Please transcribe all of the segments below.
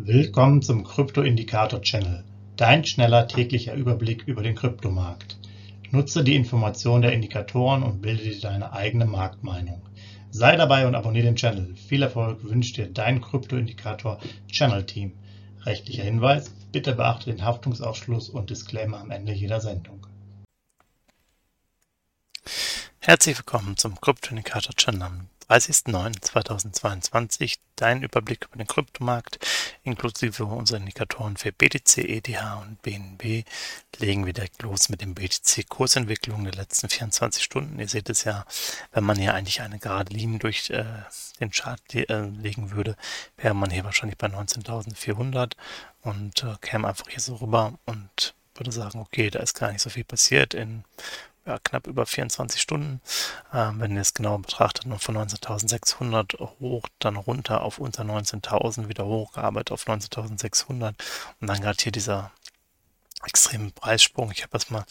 Willkommen zum Krypto-Indikator-Channel, dein schneller täglicher Überblick über den Kryptomarkt. Nutze die Informationen der Indikatoren und bilde dir deine eigene Marktmeinung. Sei dabei und abonniere den Channel. Viel Erfolg wünscht dir dein Krypto-Indikator-Channel-Team. Rechtlicher Hinweis, bitte beachte den Haftungsausschluss und Disclaimer am Ende jeder Sendung. Herzlich willkommen zum Krypto-Indikator-Channel 30.09.2022 dein Überblick über den Kryptomarkt inklusive unserer Indikatoren für BTC, ETH und BNB. Legen wir direkt los mit den BTC-Kursentwicklungen der letzten 24 Stunden. Ihr seht es ja, wenn man hier eigentlich eine gerade Linie durch äh, den Chart äh, legen würde, wäre man hier wahrscheinlich bei 19.400 und äh, käme einfach hier so rüber und würde sagen, okay, da ist gar nicht so viel passiert in ja, knapp über 24 Stunden. Ähm, wenn ihr es genau betrachtet, nur von 19.600 hoch, dann runter auf unter 19.000, wieder hochgearbeitet auf 19.600 und dann gerade hier dieser extremen Preissprung. Ich habe das mal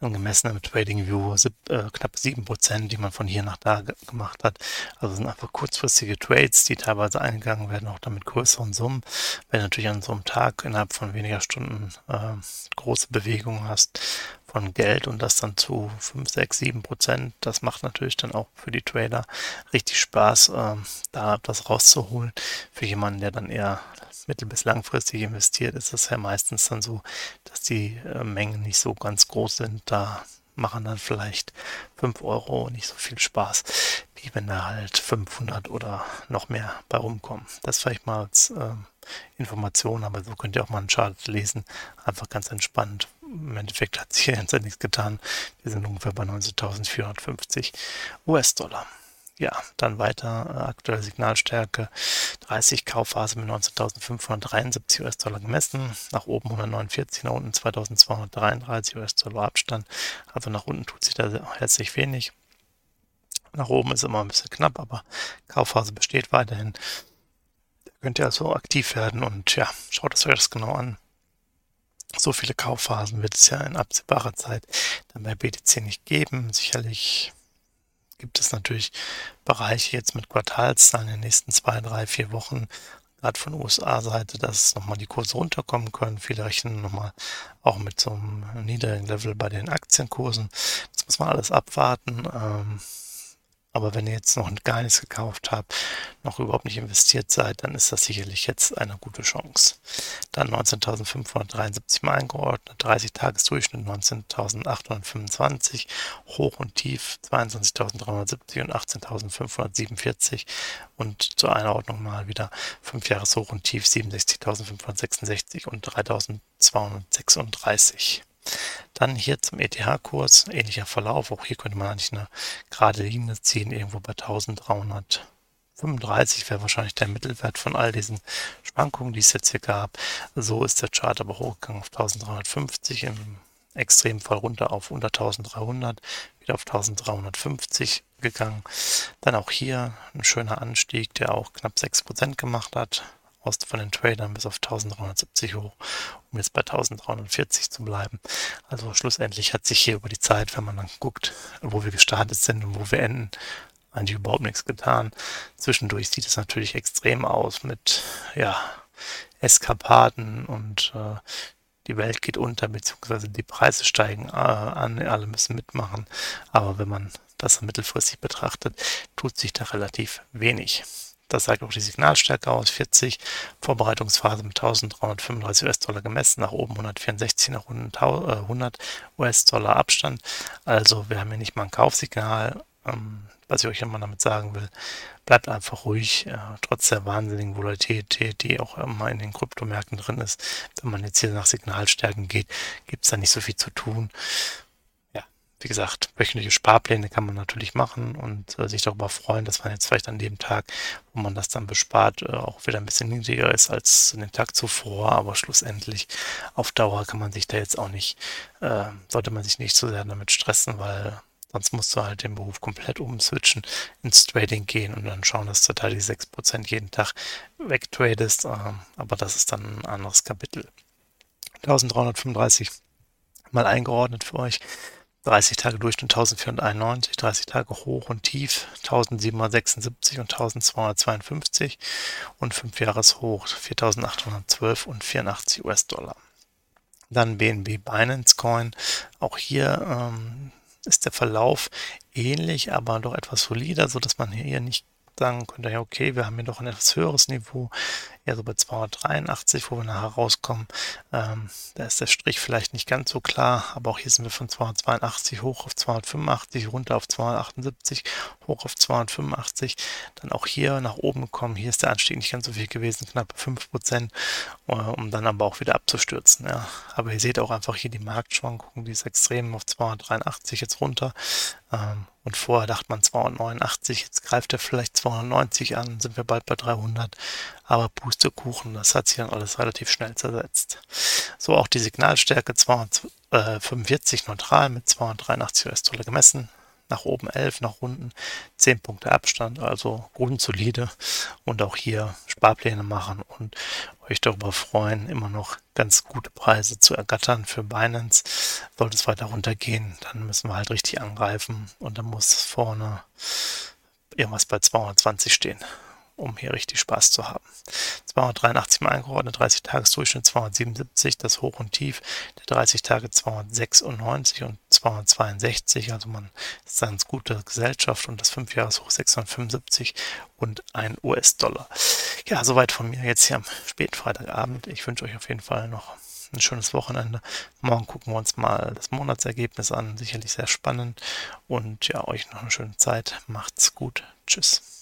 dann gemessen mit TradingView, äh, knapp 7%, die man von hier nach da gemacht hat. Also sind einfach kurzfristige Trades, die teilweise eingegangen werden, auch damit größeren Summen. Wenn du natürlich an so einem Tag innerhalb von weniger Stunden äh, große Bewegungen hast von Geld und das dann zu 5, 6, 7 Prozent, das macht natürlich dann auch für die Trader richtig Spaß, äh, da was rauszuholen. Für jemanden, der dann eher mittel- bis langfristig investiert, ist es ja meistens dann so, dass die äh, Mengen nicht so ganz groß sind. Da machen dann vielleicht 5 Euro nicht so viel Spaß, wie wenn da halt 500 oder noch mehr bei rumkommen. Das vielleicht mal als äh, Information, aber so könnt ihr auch mal einen Chart lesen. Einfach ganz entspannt. Im Endeffekt hat sich jetzt nichts getan. Wir sind ungefähr bei 19.450 US-Dollar. Ja, dann weiter äh, aktuelle Signalstärke 30 Kaufphase mit 19.573 US-Dollar gemessen, nach oben 149, nach unten 2.233 US-Dollar Abstand. Also nach unten tut sich da herzlich wenig. Nach oben ist immer ein bisschen knapp, aber Kaufphase besteht weiterhin. Da könnt ihr also aktiv werden und ja, schaut euch das genau an. So viele Kaufphasen wird es ja in absehbarer Zeit dann bei BTC nicht geben. Sicherlich gibt es natürlich Bereiche jetzt mit Quartalszahlen in den nächsten zwei, drei, vier Wochen, gerade von USA-Seite, dass nochmal die Kurse runterkommen können. Viele rechnen nochmal auch mit so einem niedrigen Level bei den Aktienkursen. Das muss man alles abwarten. Ähm, aber wenn ihr jetzt noch gar nichts gekauft habt, noch überhaupt nicht investiert seid, dann ist das sicherlich jetzt eine gute Chance. Dann 19.573 mal eingeordnet, 30 Tagesdurchschnitt 19.825, hoch und tief 22.370 und 18.547 und zur Einordnung mal wieder 5 Jahres hoch und tief 67.566 und 3.236. Dann hier zum ETH-Kurs, ähnlicher Verlauf. Auch hier könnte man eigentlich eine gerade Linie ziehen, irgendwo bei 1335 wäre wahrscheinlich der Mittelwert von all diesen Schwankungen, die es jetzt hier gab. So ist der Chart aber hochgegangen auf 1350, im Extremfall runter auf unter 1300, wieder auf 1350 gegangen. Dann auch hier ein schöner Anstieg, der auch knapp 6% gemacht hat von den Tradern bis auf 1370 hoch, um jetzt bei 1340 zu bleiben. Also schlussendlich hat sich hier über die Zeit, wenn man dann guckt, wo wir gestartet sind und wo wir enden, eigentlich überhaupt nichts getan. Zwischendurch sieht es natürlich extrem aus mit, ja, Eskapaden und äh, die Welt geht unter, beziehungsweise die Preise steigen äh, an, alle müssen mitmachen. Aber wenn man das mittelfristig betrachtet, tut sich da relativ wenig. Das sagt auch die Signalstärke aus. 40, Vorbereitungsphase mit 1335 US-Dollar gemessen, nach oben 164, nach unten 100 US-Dollar Abstand. Also wir haben hier nicht mal ein Kaufsignal. Ähm, was ich euch immer damit sagen will, bleibt einfach ruhig, äh, trotz der wahnsinnigen Volatilität, die auch immer in den Kryptomärkten drin ist. Wenn man jetzt hier nach Signalstärken geht, gibt es da nicht so viel zu tun wie gesagt, wöchentliche Sparpläne kann man natürlich machen und äh, sich darüber freuen, dass man jetzt vielleicht an dem Tag, wo man das dann bespart, äh, auch wieder ein bisschen niedriger ist als den Tag zuvor. Aber schlussendlich auf Dauer kann man sich da jetzt auch nicht, äh, sollte man sich nicht so sehr damit stressen, weil sonst musst du halt den Beruf komplett umswitchen, ins Trading gehen und dann schauen, dass du da die 6% jeden Tag wegtradest. Ähm, aber das ist dann ein anderes Kapitel. 1335 mal eingeordnet für euch 30 Tage Durchschnitt 1491, 30 Tage hoch und tief 1776 und 1252 und 5 Jahreshoch 4812 und 84 US-Dollar. Dann BNB Binance Coin. Auch hier ähm, ist der Verlauf ähnlich, aber doch etwas solider, so dass man hier nicht sagen könnte, ja, okay, wir haben hier doch ein etwas höheres Niveau, eher so bei 283, wo wir nachher rauskommen. Ähm, da ist der Strich vielleicht nicht ganz so klar, aber auch hier sind wir von 282 hoch auf 285, runter auf 278, hoch auf 285. Dann auch hier nach oben gekommen. Hier ist der Anstieg nicht ganz so viel gewesen, knapp 5%, äh, um dann aber auch wieder abzustürzen. Ja. Aber ihr seht auch einfach hier die Marktschwankungen, die ist extrem auf 283 jetzt runter. Ähm, und vorher dachte man 289, jetzt greift er vielleicht 290 an, sind wir bald bei 300. Aber Pustekuchen, das hat sich dann alles relativ schnell zersetzt. So auch die Signalstärke 245 neutral mit 283 US-Dollar gemessen. Nach oben 11, nach unten 10 Punkte Abstand, also grundsolide. Und auch hier Sparpläne machen und euch darüber freuen, immer noch ganz gute Preise zu ergattern für Binance. Sollte es weiter runtergehen, dann müssen wir halt richtig angreifen. Und dann muss vorne irgendwas bei 220 stehen um hier richtig Spaß zu haben. 283 mal eingeordnet, 30 Tagesdurchschnitt 277, das Hoch und Tief der 30 Tage 296 und 262, also man ist ganz gute Gesellschaft und das 5 Jahres Hoch 675 und ein US-Dollar. Ja, soweit von mir jetzt hier am späten Freitagabend. Ich wünsche euch auf jeden Fall noch ein schönes Wochenende. Morgen gucken wir uns mal das Monatsergebnis an. Sicherlich sehr spannend. Und ja, euch noch eine schöne Zeit. Macht's gut. Tschüss.